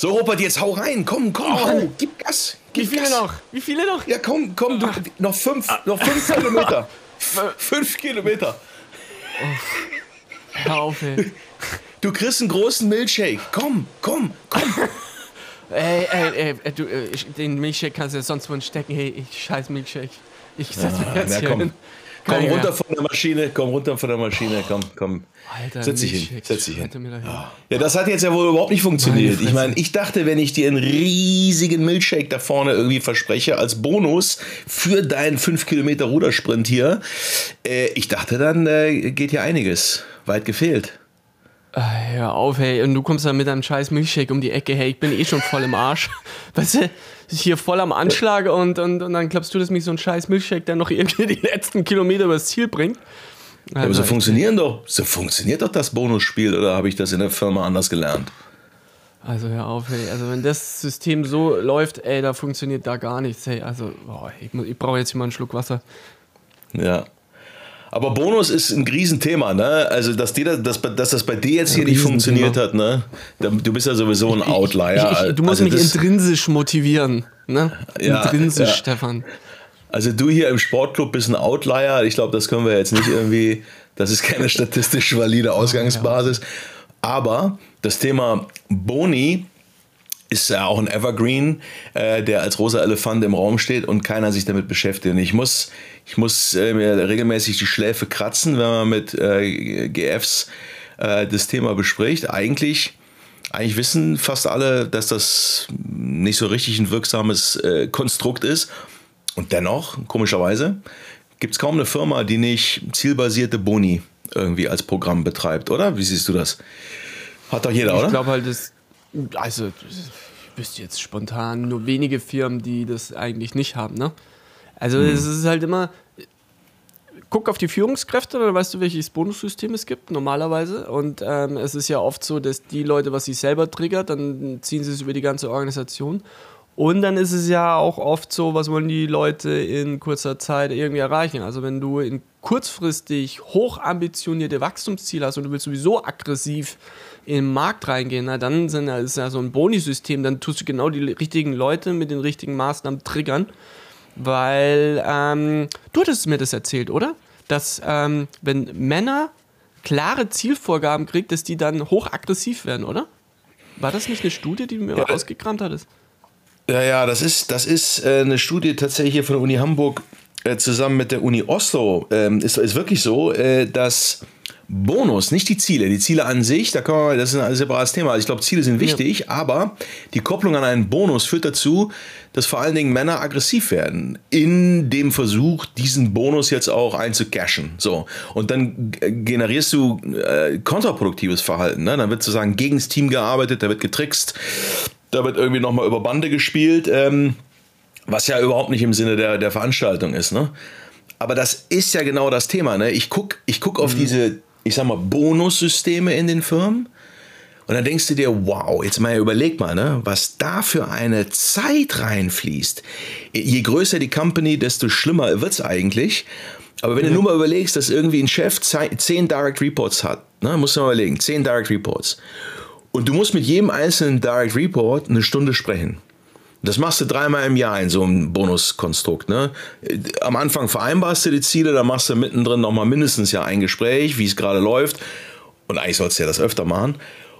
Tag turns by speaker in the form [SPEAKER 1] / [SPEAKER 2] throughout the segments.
[SPEAKER 1] So, Robert, jetzt hau rein. Komm, komm,
[SPEAKER 2] Oh.
[SPEAKER 1] hau. Gib Gas. Gib
[SPEAKER 2] Wie viele
[SPEAKER 1] Gas.
[SPEAKER 2] noch? Wie viele noch?
[SPEAKER 1] Ja, komm, komm, du, noch fünf, noch fünf Kilometer. F- Fünf Kilometer.
[SPEAKER 2] Hör auf, ey.
[SPEAKER 1] Du kriegst einen großen Milchshake. Komm, komm, komm.
[SPEAKER 2] ey, ey, ey, du, äh, den Milchshake kannst du ja sonst wo stecken. Hey, ich scheiß Milchshake. Ich setz mich jetzt
[SPEAKER 1] na,
[SPEAKER 2] hier
[SPEAKER 1] komm.
[SPEAKER 2] hin.
[SPEAKER 1] Komm runter von der Maschine, komm runter von der Maschine, komm, komm.
[SPEAKER 2] Alter,
[SPEAKER 1] Setz dich hin, setz dich hin. Ja, das hat jetzt ja wohl überhaupt nicht funktioniert.
[SPEAKER 2] Meine
[SPEAKER 1] Ich meine, ich dachte, wenn ich dir einen riesigen Milchshake da vorne irgendwie verspreche als Bonus für deinen 5 Kilometer Rudersprint hier, äh, ich dachte, dann äh, geht hier einiges. Weit gefehlt.
[SPEAKER 2] Ah, Hör auf, hey. Und du kommst dann mit einem scheiß Milchshake um die Ecke. Hey, ich bin eh schon voll im Arsch. Weißt du, ich hier voll am Anschlag und, und, und dann glaubst du, dass mich so ein scheiß Milchshake dann noch irgendwie die letzten Kilometer übers Ziel bringt?
[SPEAKER 1] Aber
[SPEAKER 2] Also,
[SPEAKER 1] so funktionieren doch, so funktioniert doch das Bonusspiel, oder habe ich das in der Firma anders gelernt?
[SPEAKER 2] Also hör auf, hey. Also wenn das System so läuft, ey, da funktioniert da gar nichts. Hey, also, boah, ich, ich brauche jetzt hier mal einen Schluck Wasser.
[SPEAKER 1] Ja. Aber Bonus ist ein Riesenthema, ne? Also, dass, dir das, dass, dass das bei dir jetzt hier nicht funktioniert hat, ne? Du bist ja sowieso ein Outlier.
[SPEAKER 2] Ich, ich, du musst
[SPEAKER 1] also
[SPEAKER 2] mich intrinsisch motivieren. Ne?
[SPEAKER 1] Ja,
[SPEAKER 2] intrinsisch,
[SPEAKER 1] ja.
[SPEAKER 2] Stefan.
[SPEAKER 1] Also du hier im Sportclub bist ein Outlier. Ich glaube, das können wir jetzt nicht irgendwie, das ist keine statistisch valide Ausgangsbasis. Aber das Thema Boni ist ja auch ein Evergreen, äh, der als rosa Elefant im Raum steht und keiner sich damit beschäftigt. Und ich muss, ich muss äh, mir regelmäßig die Schläfe kratzen, wenn man mit äh, GFs äh, das Thema bespricht. Eigentlich, eigentlich wissen fast alle, dass das nicht so richtig ein wirksames äh, Konstrukt ist. Und dennoch, komischerweise, gibt es kaum eine Firma, die nicht zielbasierte Boni irgendwie als Programm betreibt, oder? Wie siehst du das? Hat doch jeder,
[SPEAKER 2] Ich
[SPEAKER 1] oder?
[SPEAKER 2] glaube halt, das, also ich wüsste jetzt spontan nur wenige Firmen, die das eigentlich nicht haben, ne? Also
[SPEAKER 1] Hm.
[SPEAKER 2] es ist halt immer, guck auf die Führungskräfte, dann weißt du, welches Bonussystem es gibt, normalerweise. Und ähm, es ist ja oft so, dass die Leute, was sie selber triggert, dann ziehen sie es über die ganze Organisation. Und dann ist es ja auch oft so, was wollen die Leute in kurzer Zeit irgendwie erreichen. Also wenn du in kurzfristig hochambitionierte Wachstumsziele hast und du willst sowieso aggressiv in den Markt reingehen, na, dann sind, ist ja so ein Bonisystem, dann tust du genau die richtigen Leute mit den richtigen Maßnahmen triggern. Weil ähm, du hattest mir das erzählt, oder? Dass ähm, wenn Männer klare Zielvorgaben kriegen, dass die dann hochaggressiv werden, oder? War das nicht eine Studie, die du mir
[SPEAKER 1] Ja.
[SPEAKER 2] ausgekramt hattest?
[SPEAKER 1] Ja, ja, das ist, das ist äh, eine Studie tatsächlich hier von der Uni Hamburg äh, zusammen mit der Uni Oslo. Ähm, ist, ist wirklich so, äh, dass Bonus, nicht die Ziele, die Ziele an sich, da kann man, das ist ein separates Thema. Also ich glaube, Ziele sind wichtig, aber die Kopplung an einen Bonus führt dazu, dass vor allen Dingen Männer aggressiv werden in dem Versuch, diesen Bonus jetzt auch einzucashen. So. Und dann generierst du äh, kontraproduktives Verhalten. Ne? Dann wird sozusagen gegen das Team gearbeitet, da wird getrickst, da wird irgendwie nochmal über Bande gespielt, ähm, was ja überhaupt nicht im Sinne der, der Veranstaltung ist. Ne? Aber das ist ja genau das Thema. Ne? Ich gucke ich guck auf diese, ich sag mal, Bonussysteme in den Firmen. Und dann denkst du dir, wow, jetzt mal überleg mal, ne, was da für eine Zeit reinfließt. Je größer die Company, desto schlimmer wird's eigentlich. Aber wenn du nur mal überlegst, dass irgendwie ein Chef zehn Direct Reports hat, ne, musst du mal überlegen, zehn Direct Reports. Und du musst mit jedem einzelnen Direct Report eine Stunde sprechen. Das machst du dreimal im Jahr in so einem Bonuskonstrukt. Ne? Am Anfang vereinbarst du die Ziele, dann machst du mittendrin nochmal mindestens ja ein Gespräch, wie es gerade läuft. Und eigentlich sollst du ja das öfter machen.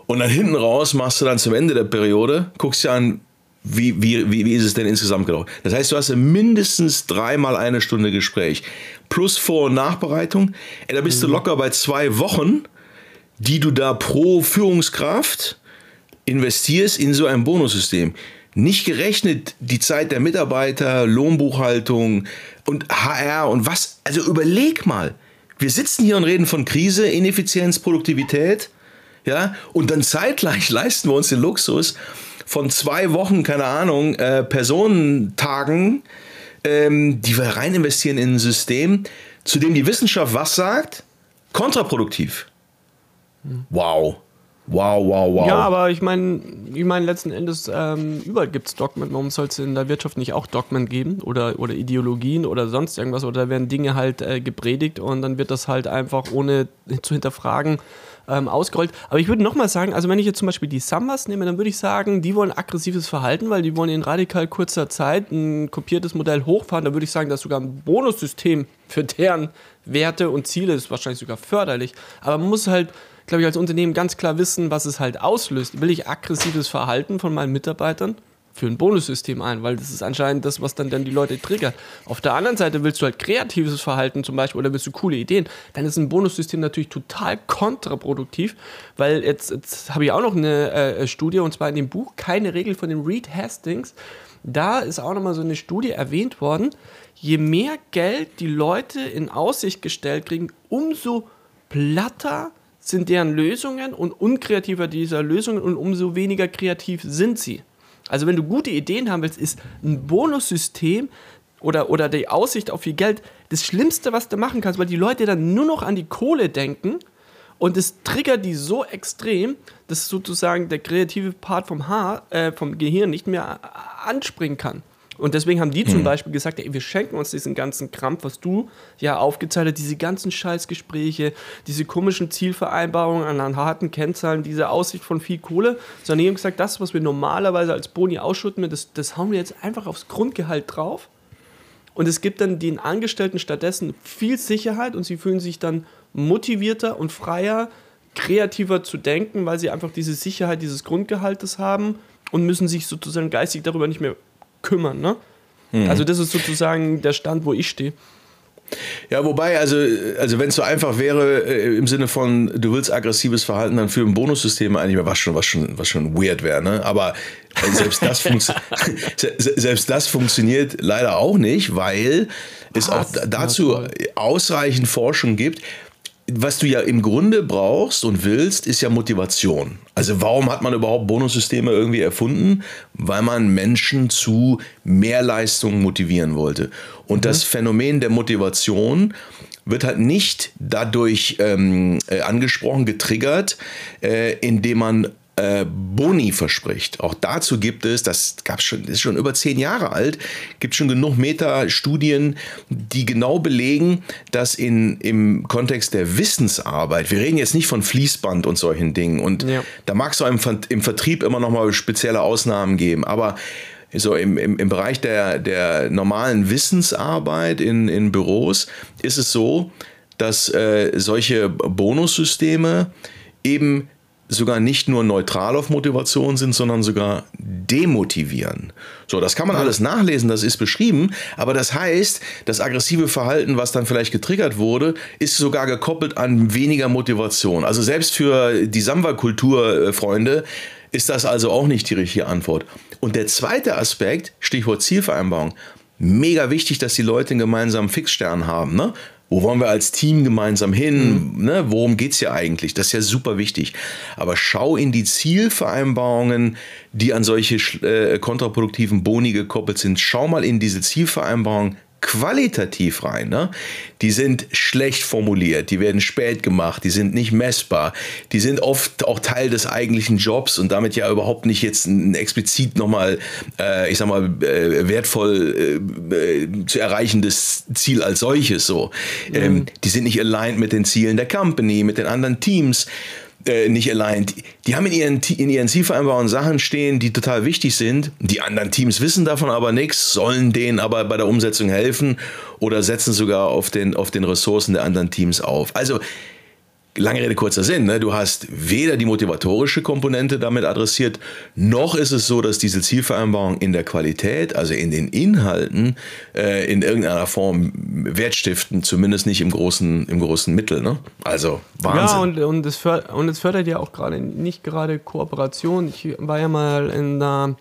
[SPEAKER 1] Und dann hinten raus machst du dann zum Ende der Periode, guckst dir an, wie, wie, wie, wie ist es denn insgesamt gelaufen. Das heißt, du hast ja mindestens dreimal eine Stunde Gespräch. Plus Vor- und Nachbereitung. Ey, da bist du locker bei zwei Wochen, die du da pro Führungskraft investierst in so ein Bonussystem. Nicht gerechnet die Zeit der Mitarbeiter, Lohnbuchhaltung und HR und was. Also überleg mal. Wir sitzen hier und reden von Krise, Ineffizienz, Produktivität. Ja, und dann zeitgleich leisten wir uns den Luxus von zwei Wochen, keine Ahnung, äh, Personentagen, ähm, die wir rein investieren in ein System, zu dem die Wissenschaft was sagt? Kontraproduktiv. Wow. Wow, wow, wow.
[SPEAKER 2] Ja, aber ich meine, ich meine, letzten Endes, ähm, überall gibt es Dogmen. Warum soll es in der Wirtschaft nicht auch Dogmen geben oder, oder Ideologien oder sonst irgendwas? Oder da werden Dinge halt äh, gepredigt und dann wird das halt einfach, ohne zu hinterfragen, ähm, ausgerollt. Aber ich würde nochmal sagen, also wenn ich jetzt zum Beispiel die Summers nehme, dann würde ich sagen, die wollen aggressives Verhalten, weil die wollen in radikal kurzer Zeit ein kopiertes Modell hochfahren. Da würde ich sagen, dass sogar ein Bonussystem für deren Werte und Ziele ist wahrscheinlich sogar förderlich. Aber man muss halt glaube ich, als Unternehmen ganz klar wissen, was es halt auslöst. Will ich aggressives Verhalten von meinen Mitarbeitern? für ein Bonussystem ein, weil das ist anscheinend das, was dann, dann die Leute triggert. Auf der anderen Seite willst du halt kreatives Verhalten zum Beispiel oder willst du coole Ideen, dann ist ein Bonussystem natürlich total kontraproduktiv, weil jetzt, jetzt habe ich auch noch eine äh, Studie und zwar in dem Buch Keine Regel von dem Reed Hastings. Da ist auch nochmal so eine Studie erwähnt worden, je mehr Geld die Leute in Aussicht gestellt kriegen, umso platter sind deren Lösungen und unkreativer dieser Lösungen und umso weniger kreativ sind sie. Also wenn du gute Ideen haben willst, ist ein Bonussystem oder, oder die Aussicht auf viel Geld das Schlimmste, was du machen kannst, weil die Leute dann nur noch an die Kohle denken und es triggert die so extrem, dass sozusagen der kreative Part vom Haar, äh, vom Gehirn nicht mehr anspringen kann. Und deswegen haben die zum hm. Beispiel gesagt, ey, wir schenken uns diesen ganzen Krampf, was du ja aufgezeigt hast, diese ganzen Scheißgespräche, diese komischen Zielvereinbarungen an harten Kennzahlen, diese Aussicht von viel Kohle, sondern die haben gesagt, das, was wir normalerweise als Boni ausschütten, das, das hauen wir jetzt einfach aufs Grundgehalt drauf. Und es gibt dann den Angestellten stattdessen viel Sicherheit und sie fühlen sich dann motivierter und freier, kreativer zu denken, weil sie einfach diese Sicherheit dieses Grundgehaltes haben und müssen sich sozusagen geistig darüber nicht mehr kümmern. Ne? Mhm. Also das ist sozusagen der Stand, wo ich stehe.
[SPEAKER 1] Ja, wobei, also, also wenn es so einfach wäre, äh, im Sinne von, du willst aggressives Verhalten, dann für ein Bonussystem eigentlich was schon, was schon, was schon weird wäre, ne? Aber äh, selbst das, selbst das funktioniert leider auch nicht, weil es auch dazu ausreichend Forschung gibt was du ja im Grunde brauchst und willst, ist ja Motivation. Also warum hat man überhaupt Bonussysteme irgendwie erfunden? Weil man Menschen zu mehr Leistung motivieren wollte. Und mhm. das Phänomen der Motivation wird halt nicht dadurch ähm, äh, angesprochen, getriggert, äh, indem man äh, Boni verspricht. Auch dazu gibt es, das gab schon, ist schon über zehn Jahre alt, gibt schon genug Metastudien, die genau belegen, dass in, im Kontext der Wissensarbeit, wir reden jetzt nicht von Fließband und solchen Dingen, und ja. da mag es auch im, im Vertrieb immer noch mal spezielle Ausnahmen geben, aber so im, im, im Bereich der, der normalen Wissensarbeit in, in Büros ist es so, dass äh, solche Bonussysteme eben sogar nicht nur neutral auf Motivation sind, sondern sogar demotivieren. So, das kann man alles nachlesen, das ist beschrieben, aber das heißt, das aggressive Verhalten, was dann vielleicht getriggert wurde, ist sogar gekoppelt an weniger Motivation. Also selbst für die Samba-Kultur-Freunde ist das also auch nicht die richtige Antwort. Und der zweite Aspekt, Stichwort Zielvereinbarung, mega wichtig, dass die Leute einen gemeinsamen Fixstern haben. Ne? Wo wollen wir als Team gemeinsam hin? Mhm. Ne? Worum geht es hier eigentlich? Das ist ja super wichtig. Aber schau in die Zielvereinbarungen, die an solche äh, kontraproduktiven Boni gekoppelt sind. Schau mal in diese Zielvereinbarungen qualitativ rein. Ne? Die sind schlecht formuliert, die werden spät gemacht, die sind nicht messbar, die sind oft auch Teil des eigentlichen Jobs und damit ja überhaupt nicht jetzt ein explizit nochmal, äh, ich sag mal, äh, wertvoll äh, äh zu erreichendes Ziel als solches. So. Mhm. Ähm, die sind nicht aligned mit den Zielen der Company, mit den anderen Teams äh, nicht allein. Die, die, haben in ihren, in ihren Zielvereinbarungen Sachen stehen, die total wichtig sind. Die anderen Teams wissen davon aber nichts, sollen denen aber bei der Umsetzung helfen oder setzen sogar auf den, auf den Ressourcen der anderen Teams auf. Also lange Rede, kurzer Sinn, ne? du hast weder die motivatorische Komponente damit adressiert, noch ist es so, dass diese Zielvereinbarung in der Qualität, also in den Inhalten, äh, in irgendeiner Form Wert stiften, zumindest nicht im großen, im großen Mittel. Ne? Also Wahnsinn.
[SPEAKER 2] Ja, und, und, es fördert, und es fördert ja auch gerade nicht gerade Kooperation. Ich war ja mal in einer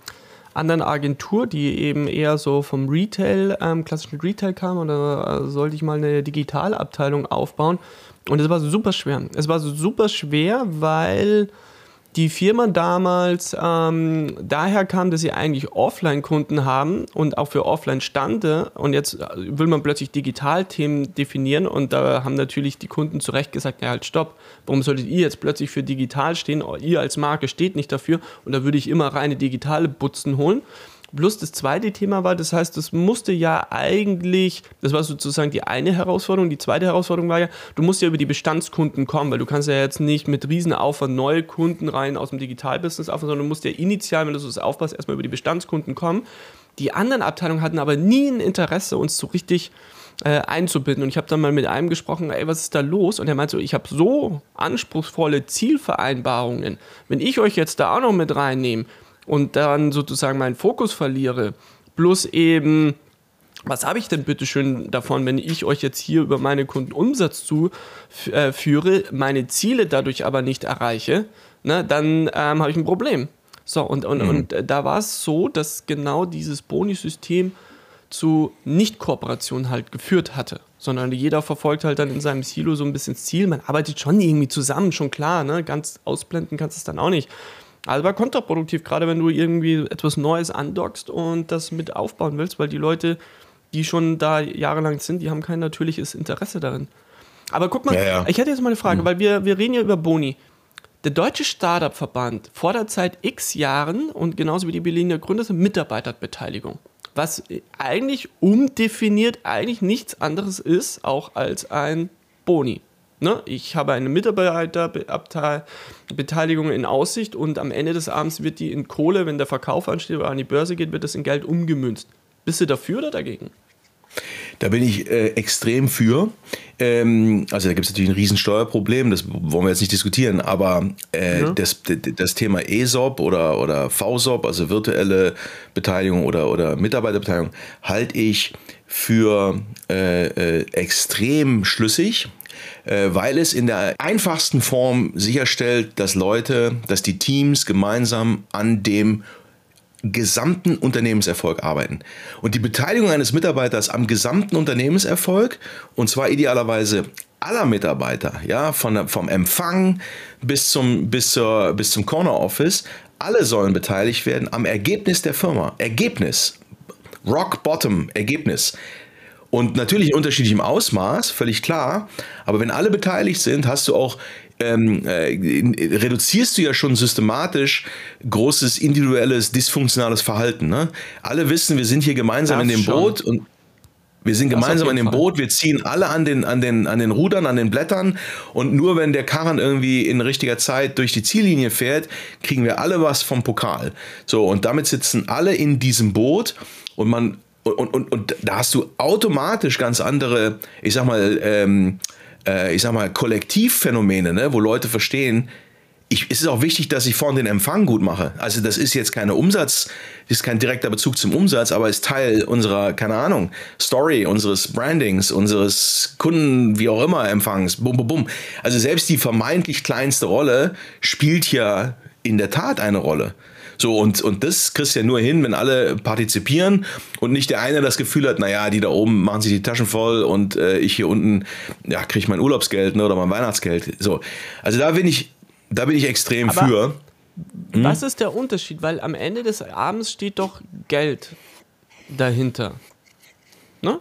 [SPEAKER 2] anderen Agentur, die eben eher so vom Retail, ähm, klassischen Retail kam, und da sollte ich mal eine Digitalabteilung aufbauen. Und es war super schwer. Es war super schwer, weil die Firma damals ähm, daher kam, dass sie eigentlich Offline-Kunden haben und auch für Offline-Stande. Und jetzt will man plötzlich Digital-Themen definieren und da haben natürlich die Kunden zu Recht gesagt, ja halt stopp, warum solltet ihr jetzt plötzlich für digital stehen? Ihr als Marke steht nicht dafür und da würde ich immer reine digitale Butzen holen. Plus das zweite Thema war, das heißt, das musste ja eigentlich, das war sozusagen die eine Herausforderung. Die zweite Herausforderung war ja, du musst ja über die Bestandskunden kommen, weil du kannst ja jetzt nicht mit Riesenaufwand neue Kunden rein aus dem Digitalbusiness aufbauen, sondern du musst ja initial, wenn du so aufpasst, erstmal über die Bestandskunden kommen. Die anderen Abteilungen hatten aber nie ein Interesse, uns so richtig äh, einzubinden. Und ich habe dann mal mit einem gesprochen, ey, was ist da los? Und er meinte so, ich habe so anspruchsvolle Zielvereinbarungen. Wenn ich euch jetzt da auch noch mit reinnehme, und dann sozusagen meinen Fokus verliere, plus eben was habe ich denn bitte schön davon, wenn ich euch jetzt hier über meine Kunden Umsatz zuführe, äh, meine Ziele dadurch aber nicht erreiche, ne, dann ähm, habe ich ein Problem. So, und, und, mhm. und da war es so, dass genau dieses Bonisystem zu Nicht-Kooperation halt geführt hatte, sondern jeder verfolgt halt dann in seinem Silo so ein bisschen das Ziel. Man arbeitet schon irgendwie zusammen, schon klar, ne? ganz ausblenden kannst du es dann auch nicht. Also war kontraproduktiv, gerade wenn du irgendwie etwas Neues andockst und das mit aufbauen willst, weil die Leute, die schon da jahrelang sind, die haben kein natürliches Interesse darin. Aber guck mal, ja, ja. ich hätte jetzt mal eine Frage, mhm. weil wir, wir reden ja über Boni. Der Deutsche Startup-Verband fordert seit x Jahren und genauso wie die Berliner Gründer sind Mitarbeiterbeteiligung. Was eigentlich umdefiniert eigentlich nichts anderes ist, auch als ein Boni. Ne? Ich habe eine Mitarbeiterbeteiligung in Aussicht und am Ende des Abends wird die in Kohle, wenn der Verkauf ansteht oder an die Börse geht, wird das in Geld umgemünzt. Bist du dafür oder dagegen?
[SPEAKER 1] Da bin ich äh, extrem für. Ähm, also da gibt es natürlich ein Riesensteuerproblem, das wollen wir jetzt nicht diskutieren, aber äh, ja. das, das Thema ESOP oder, oder VSOP, also virtuelle Beteiligung oder, oder Mitarbeiterbeteiligung, halte ich für äh, äh extrem schlüssig weil es in der einfachsten Form sicherstellt, dass Leute, dass die Teams gemeinsam an dem gesamten Unternehmenserfolg arbeiten. Und die Beteiligung eines Mitarbeiters am gesamten Unternehmenserfolg, und zwar idealerweise aller Mitarbeiter, ja, von, vom Empfang bis zum, bis, zur, bis zum Corner Office, alle sollen beteiligt werden am Ergebnis der Firma. Ergebnis. Rock Bottom Ergebnis. Und natürlich in unterschiedlichem Ausmaß, völlig klar. Aber wenn alle beteiligt sind, hast du auch ähm, äh, reduzierst du ja schon systematisch großes individuelles dysfunktionales Verhalten. Ne? Alle wissen, wir sind hier gemeinsam das in dem schon. Boot und wir sind gemeinsam an dem Fall. Boot, wir ziehen alle an den, an, den, an den Rudern, an den Blättern und nur wenn der Karren irgendwie in richtiger Zeit durch die Ziellinie fährt, kriegen wir alle was vom Pokal. So, und damit sitzen alle in diesem Boot und man und, und, und da hast du automatisch ganz andere, ich sag mal, ähm, äh, ich sag mal, Kollektivphänomene, ne, wo Leute verstehen, ich, es ist auch wichtig, dass ich vorne den Empfang gut mache. Also das ist jetzt keine Umsatz, ist kein direkter Bezug zum Umsatz, aber ist Teil unserer, keine Ahnung, Story, unseres Brandings, unseres Kunden, wie auch immer, Empfangs, bum, bum, bum. Also selbst die vermeintlich kleinste Rolle spielt ja in der Tat eine Rolle. So, und, und das kriegst du ja nur hin, wenn alle partizipieren und nicht der eine das Gefühl hat, naja, die da oben machen sich die Taschen voll und äh, ich hier unten, ja, kriege ich mein Urlaubsgeld ne, oder mein Weihnachtsgeld. So. Also da bin ich, da bin ich extrem Aber für.
[SPEAKER 2] Hm? Was ist der Unterschied? Weil am Ende des Abends steht doch Geld dahinter. Ne?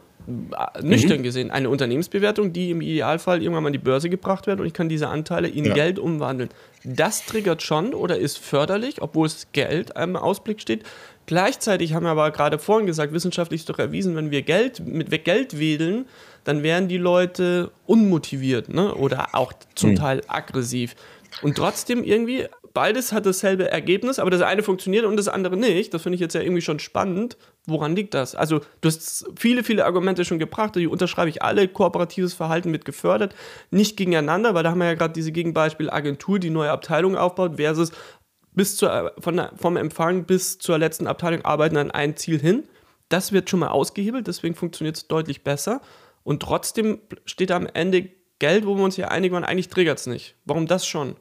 [SPEAKER 2] Nüchtern mhm. gesehen, eine Unternehmensbewertung, die im Idealfall irgendwann mal an die Börse gebracht wird und ich kann diese Anteile in ja. Geld umwandeln. Das triggert schon oder ist förderlich, obwohl es Geld im Ausblick steht. Gleichzeitig haben wir aber gerade vorhin gesagt, wissenschaftlich ist doch erwiesen, wenn wir Geld mit Geld wedeln, dann werden die Leute unmotiviert ne? oder auch zum mhm. Teil aggressiv. Und trotzdem irgendwie, beides hat dasselbe Ergebnis, aber das eine funktioniert und das andere nicht. Das finde ich jetzt ja irgendwie schon spannend. Woran liegt das? Also, du hast viele, viele Argumente schon gebracht, die unterschreibe ich alle. Kooperatives Verhalten mit gefördert, nicht gegeneinander, weil da haben wir ja gerade diese Gegenbeispiel Agentur, die neue Abteilung aufbaut, versus bis zur, der, vom Empfang bis zur letzten Abteilung arbeiten an ein Ziel hin. Das wird schon mal ausgehebelt, deswegen funktioniert es deutlich besser. Und trotzdem steht am Ende Geld, wo wir uns ja einigen waren, eigentlich triggert es nicht. Warum das schon?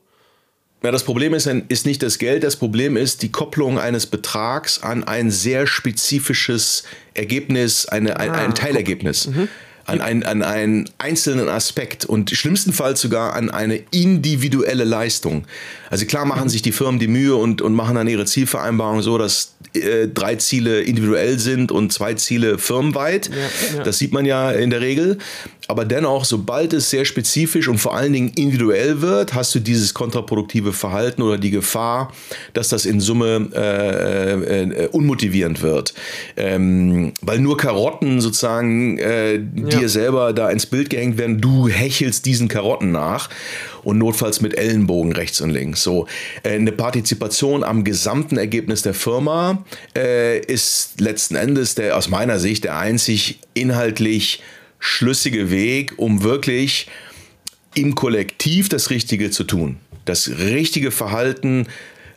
[SPEAKER 1] Ja, das Problem ist, ist nicht das Geld, das Problem ist die Kopplung eines Betrags an ein sehr spezifisches Ergebnis, eine, ein, ah, ein Teilergebnis. Mhm an, ein, an einen einzelnen Aspekt und schlimmstenfalls sogar an eine individuelle Leistung. Also klar machen sich die Firmen die Mühe und, und machen dann ihre Zielvereinbarung so, dass äh, drei Ziele individuell sind und zwei Ziele firmenweit. Ja, ja. Das sieht man ja in der Regel. Aber dennoch, sobald es sehr spezifisch und vor allen Dingen individuell wird, hast du dieses kontraproduktive Verhalten oder die Gefahr, dass das in Summe äh, äh, unmotivierend wird. Ähm, weil nur Karotten sozusagen äh, ja. dir selber da ins Bild gehängt werden, du hechelst diesen Karotten nach und notfalls mit Ellenbogen rechts und links. So äh, eine Partizipation am gesamten Ergebnis der Firma äh, ist letzten Endes der aus meiner Sicht der einzig inhaltlich schlüssige Weg, um wirklich im Kollektiv das Richtige zu tun. Das richtige Verhalten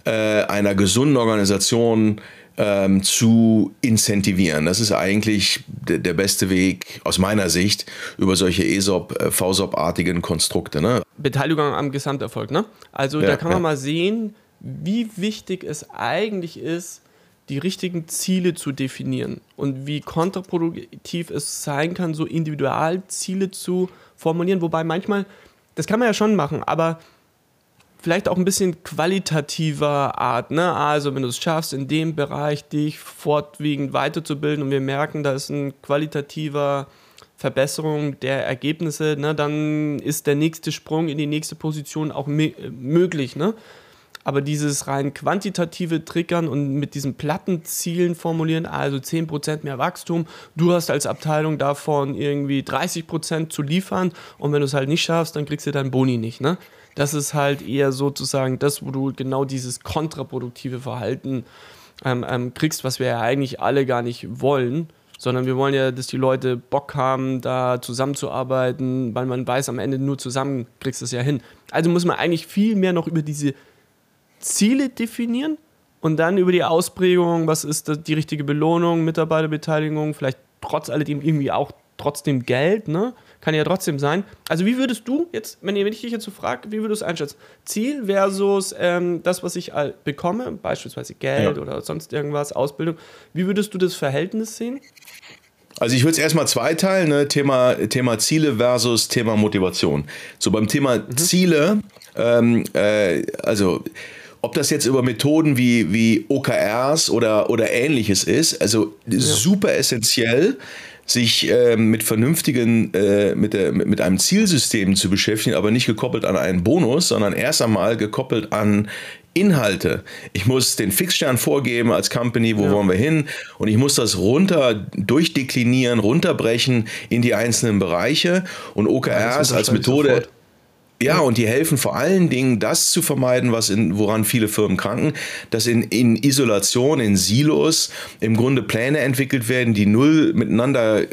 [SPEAKER 1] äh, einer gesunden Organisation ähm, zu incentivieren. Das ist eigentlich der beste Weg aus meiner Sicht über solche ESOP, äh, VSOP-artigen Konstrukte. Ne?
[SPEAKER 2] Beteiligung am Gesamterfolg. Ne? Also ja, da kann man ja. mal sehen, wie wichtig es eigentlich ist, die richtigen Ziele zu definieren und wie kontraproduktiv es sein kann, so Individualziele zu formulieren. Wobei manchmal, das kann man ja schon machen, aber vielleicht auch ein bisschen qualitativer Art. Ne? Also wenn du es schaffst, in dem Bereich dich fortwiegend weiterzubilden und wir merken, da ist ein qualitativer Verbesserung der Ergebnisse, ne? dann ist der nächste Sprung in die nächste Position auch möglich. Ne? Aber dieses rein quantitative Triggern und mit diesen platten Zielen formulieren, also 10% mehr Wachstum, du hast als Abteilung davon irgendwie 30% zu liefern und wenn du es halt nicht schaffst, dann kriegst du deinen Boni nicht. Ne? Das ist halt eher sozusagen das, wo du genau dieses kontraproduktive Verhalten ähm, ähm, kriegst, was wir ja eigentlich alle gar nicht wollen sondern wir wollen ja, dass die Leute Bock haben, da zusammenzuarbeiten, weil man weiß, am Ende nur zusammen kriegst du es ja hin. Also muss man eigentlich viel mehr noch über diese Ziele definieren und dann über die Ausprägung, was ist die richtige Belohnung, Mitarbeiterbeteiligung, vielleicht trotz alledem irgendwie auch trotzdem Geld, ne? Kann ja trotzdem sein. Also wie würdest du jetzt, wenn, ich dich jetzt so frage, wie würdest du es einschätzen? Ziel versus ähm, das, was ich bekomme, beispielsweise Geld ja. oder sonst irgendwas, Ausbildung. Wie würdest du das Verhältnis sehen?
[SPEAKER 1] Also ich würde es erstmal zweiteilen, ne? Thema, Thema Ziele versus Thema Motivation. So beim Thema mhm. Ziele, ähm, äh, also ob das jetzt über Methoden wie, wie OKRs oder, oder ähnliches ist, also ja. super essentiell, sich äh, mit vernünftigen, äh, mit, der, mit einem Zielsystem zu beschäftigen, aber nicht gekoppelt an einen Bonus, sondern erst einmal gekoppelt an Inhalte. Ich muss den Fixstern vorgeben als Company, wo ja. wollen wir hin? Und ich muss das runter durchdeklinieren, runterbrechen in die einzelnen Bereiche. Und OKRs ja, als Methode. Sofort ja, und die helfen vor allen Dingen, das zu vermeiden, was in, woran viele Firmen kranken, dass in, in Isolation, in Silos im Grunde Pläne entwickelt werden, die null miteinander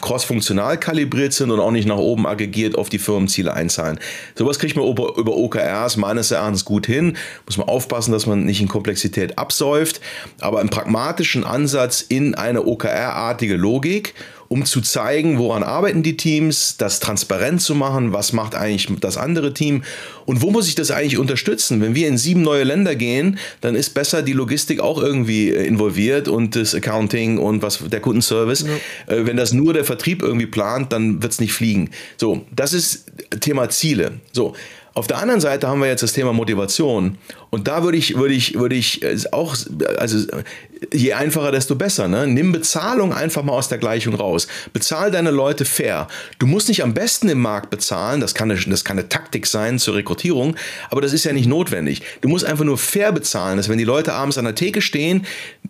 [SPEAKER 1] cross-funktional kalibriert sind und auch nicht nach oben aggregiert auf die Firmenziele einzahlen. Sowas kriegt man über, über OKRs meines Erachtens gut hin. Muss man aufpassen, dass man nicht in Komplexität absäuft, aber im pragmatischen Ansatz in eine OKR-artige Logik um zu zeigen, woran arbeiten die Teams, das transparent zu machen, was macht eigentlich das andere Team und wo muss ich das eigentlich unterstützen. Wenn wir in sieben neue Länder gehen, dann ist besser die Logistik auch irgendwie äh, involviert und das Accounting und was der Kundenservice. Ja. Äh, wenn das nur der Vertrieb irgendwie plant, dann wird es nicht fliegen. So, das ist Thema Ziele. So, auf der anderen Seite haben wir jetzt das Thema Motivation. Und da würde ich, würde ich, würde ich äh, auch, also je einfacher, desto besser. Ne? Nimm Bezahlung einfach mal aus der Gleichung raus. Bezahl deine Leute fair. Du musst nicht am besten im Markt bezahlen, das kann, eine, das kann eine Taktik sein zur Rekrutierung, aber das ist ja nicht notwendig. Du musst einfach nur fair bezahlen, dass wenn die Leute abends an der Theke stehen,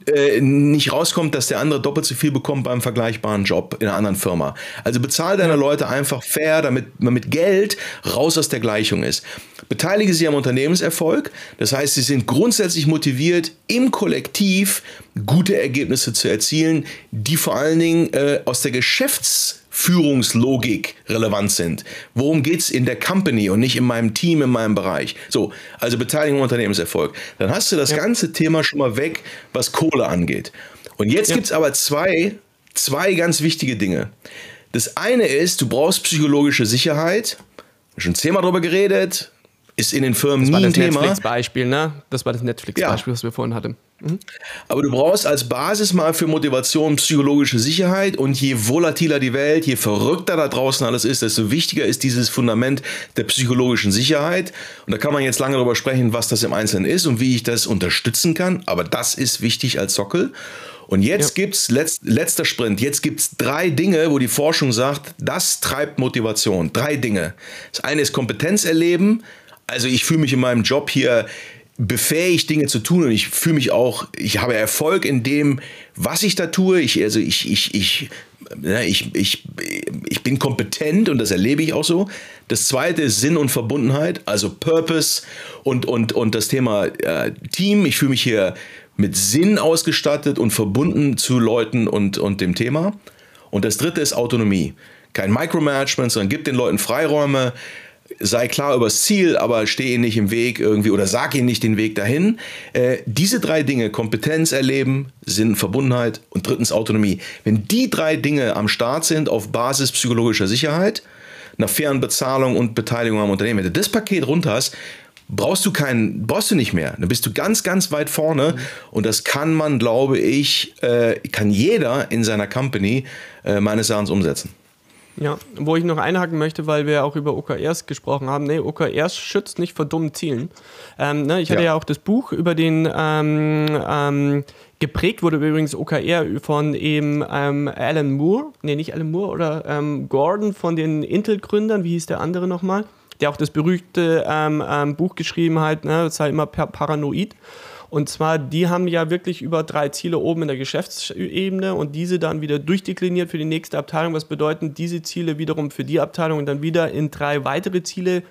[SPEAKER 1] äh, nicht rauskommt, dass der andere doppelt so viel bekommt beim vergleichbaren Job in einer anderen Firma. Also bezahl deine Leute einfach fair, damit man mit Geld raus aus der Gleichung ist. Beteilige sie am Unternehmenserfolg. Das heißt, sie sind grundsätzlich motiviert, im Kollektiv gute Ergebnisse zu erzielen, die vor allen Dingen äh, aus der Geschäftsführungslogik relevant sind. Worum geht es in der Company und nicht in meinem Team, in meinem Bereich? So, also Beteiligung Unternehmenserfolg. Dann hast du das ja. ganze Thema schon mal weg, was Kohle angeht. Und jetzt ja. gibt es aber zwei, zwei ganz wichtige Dinge. Das eine ist, du brauchst psychologische Sicherheit schon zehnmal darüber geredet, ist in den Firmen
[SPEAKER 2] das
[SPEAKER 1] nie
[SPEAKER 2] ein
[SPEAKER 1] Thema. Das
[SPEAKER 2] Netflix-Beispiel, ne? Das war das Netflix-Beispiel, ja. was wir vorhin hatten.
[SPEAKER 1] Aber du brauchst als Basis mal für Motivation psychologische Sicherheit und je volatiler die Welt, je verrückter da draußen alles ist, desto wichtiger ist dieses Fundament der psychologischen Sicherheit. Und da kann man jetzt lange darüber sprechen, was das im Einzelnen ist und wie ich das unterstützen kann. Aber das ist wichtig als Sockel. Und jetzt ja. gibt's letzt, letzter Sprint. Jetzt gibt es drei Dinge, wo die Forschung sagt, das treibt Motivation. Drei Dinge. Das eine ist Kompetenz erleben. Also ich fühle mich in meinem Job hier befähigt, Dinge zu tun und ich fühle mich auch, ich habe Erfolg in dem, was ich da tue. Ich, also ich, ich, ich, ja, ich, ich, ich bin kompetent und das erlebe ich auch so. Das zweite ist Sinn und Verbundenheit, also Purpose und, und, und das Thema äh, Team. Ich fühle mich hier mit Sinn ausgestattet und verbunden zu Leuten und, und dem Thema. Und das dritte ist Autonomie. Kein Micromanagement, sondern gib den Leuten Freiräume sei klar übers Ziel, aber steh ihnen nicht im Weg irgendwie oder sag ihnen nicht den Weg dahin. Äh, diese drei Dinge, Kompetenz erleben, Sinn, Verbundenheit und drittens Autonomie. Wenn die drei Dinge am Start sind auf Basis psychologischer Sicherheit, einer fairen Bezahlung und Beteiligung am Unternehmen, wenn du das Paket runter hast, brauchst du keinen, brauchst du nicht mehr. Dann bist du ganz, ganz weit vorne und das kann man, glaube ich, äh, kann jeder in seiner Company äh, meines Erachtens umsetzen.
[SPEAKER 2] Ja, wo ich noch einhaken möchte, weil wir auch über OKRs gesprochen haben. Nee, OKRs schützt nicht vor dummen Zielen. Ähm, ne, ich hatte ja. ja. auch das Buch über den ähm, ähm, geprägt wurde übrigens OKR von eben ähm, Alan Moore, nee, nicht Alan Moore, oder ähm, Gordon von den Intel-Gründern, wie hieß der andere nochmal? Der auch das berühmte ähm, Buch geschrieben hat, ne, sei immer paranoid. Und zwar, die haben ja wirklich über drei Ziele oben in der Geschäftsebene und diese dann wieder durchdekliniert für die nächste Abteilung, was bedeuten diese Ziele wiederum für die Abteilung und dann wieder in drei weitere Ziele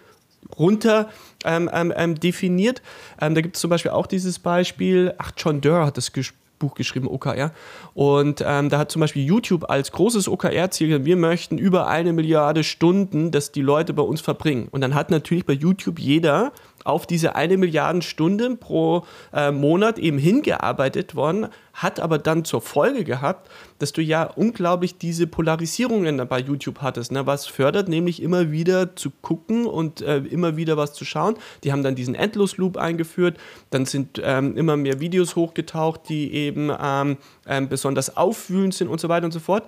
[SPEAKER 2] runter ähm, ähm, ähm definiert. Ähm, da gibt es zum Beispiel auch dieses Beispiel, ach, John Durr hat das gespielt Buch geschrieben, OKR. Und ähm, da hat zum Beispiel YouTube als großes OKR-Ziel, wir möchten über eine Milliarde Stunden, dass die Leute bei uns verbringen. Und dann hat natürlich bei YouTube jeder auf diese eine Milliarde Stunden pro äh, Monat eben hingearbeitet worden, hat aber dann zur Folge gehabt, dass du ja unglaublich diese Polarisierungen bei YouTube hattest, ne? was fördert nämlich immer wieder zu gucken und äh, immer wieder was zu schauen. Die haben dann diesen Endlosloop eingeführt, dann sind ähm, immer mehr Videos hochgetaucht, die eben ähm, ähm, besonders aufwühlend sind und so weiter und so fort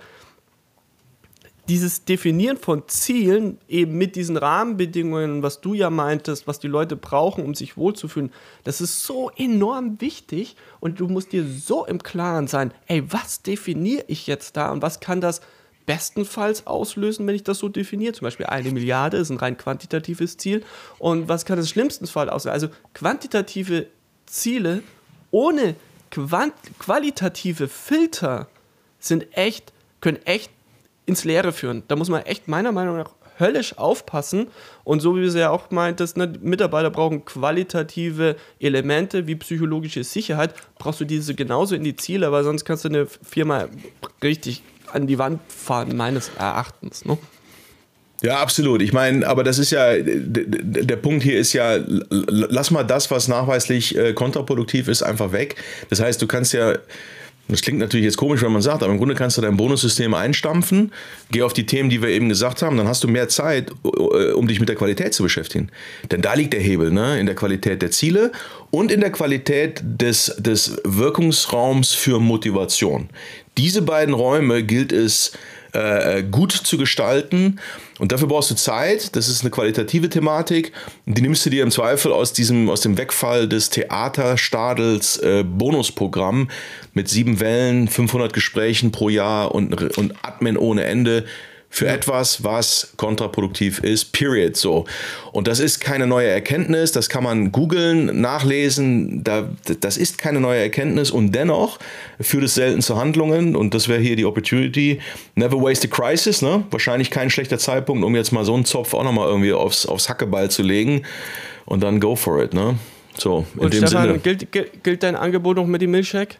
[SPEAKER 2] dieses Definieren von Zielen eben mit diesen Rahmenbedingungen, was du ja meintest, was die Leute brauchen, um sich wohlzufühlen, das ist so enorm wichtig und du musst dir so im Klaren sein, ey, was definiere ich jetzt da und was kann das bestenfalls auslösen, wenn ich das so definiere? Zum Beispiel eine Milliarde ist ein rein quantitatives Ziel und was kann das schlimmstenfalls auslösen? Also quantitative Ziele ohne quant qualitative Filter sind echt, können echt ins Leere führen. Da muss man echt meiner Meinung nach höllisch aufpassen. Und so wie du es ja auch meintest, ne, Mitarbeiter brauchen qualitative Elemente wie psychologische Sicherheit. Brauchst du diese genauso in die Ziele, weil sonst kannst du eine Firma richtig an die Wand fahren, meines Erachtens. Ne?
[SPEAKER 1] Ja, absolut. Ich meine, aber das ist ja, der Punkt hier ist ja, lass mal das, was nachweislich äh, kontraproduktiv ist, einfach weg. Das heißt, du kannst ja das klingt natürlich jetzt komisch, wenn man sagt, aber im Grunde kannst du dein Bonussystem einstampfen, geh auf die Themen, die wir eben gesagt haben, dann hast du mehr Zeit, äh, um dich mit der Qualität zu beschäftigen. Denn da liegt der Hebel, ne? in der Qualität der Ziele und in der Qualität des, des Wirkungsraums für Motivation. Diese beiden Räume gilt es äh, gut zu gestalten. Und dafür brauchst du Zeit. Das ist eine qualitative Thematik. Die nimmst du dir im Zweifel aus, diesem, aus dem Wegfall des Theaterstadels äh, Bonusprogramm mit sieben Wellen, 500 Gesprächen pro Jahr und, und Admin ohne Ende für etwas, was kontraproduktiv ist, period. So. Und das ist keine neue Erkenntnis, das kann man googeln, nachlesen, da, das ist keine neue Erkenntnis und dennoch führt es selten zu Handlungen und das wäre hier die Opportunity. Never waste a crisis, ne? Wahrscheinlich kein schlechter Zeitpunkt, um jetzt mal so einen Zopf auch nochmal irgendwie aufs, aufs Hackeball zu legen und dann go for it, ne? So,
[SPEAKER 2] in und dem Stefan, Sinne. Gilt, gilt, gilt dein Angebot noch mit dem Milchshake?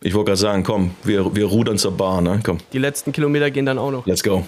[SPEAKER 1] Ich wollte gerade sagen, komm, wir, wir rudern zur Bar, ne? Komm.
[SPEAKER 2] Die letzten Kilometer gehen dann auch noch.
[SPEAKER 1] Let's go.